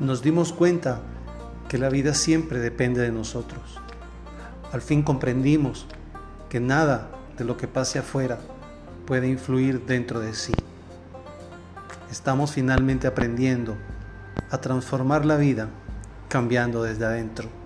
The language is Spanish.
nos dimos cuenta que la vida siempre depende de nosotros. Al fin comprendimos que nada de lo que pase afuera puede influir dentro de sí. Estamos finalmente aprendiendo a transformar la vida cambiando desde adentro.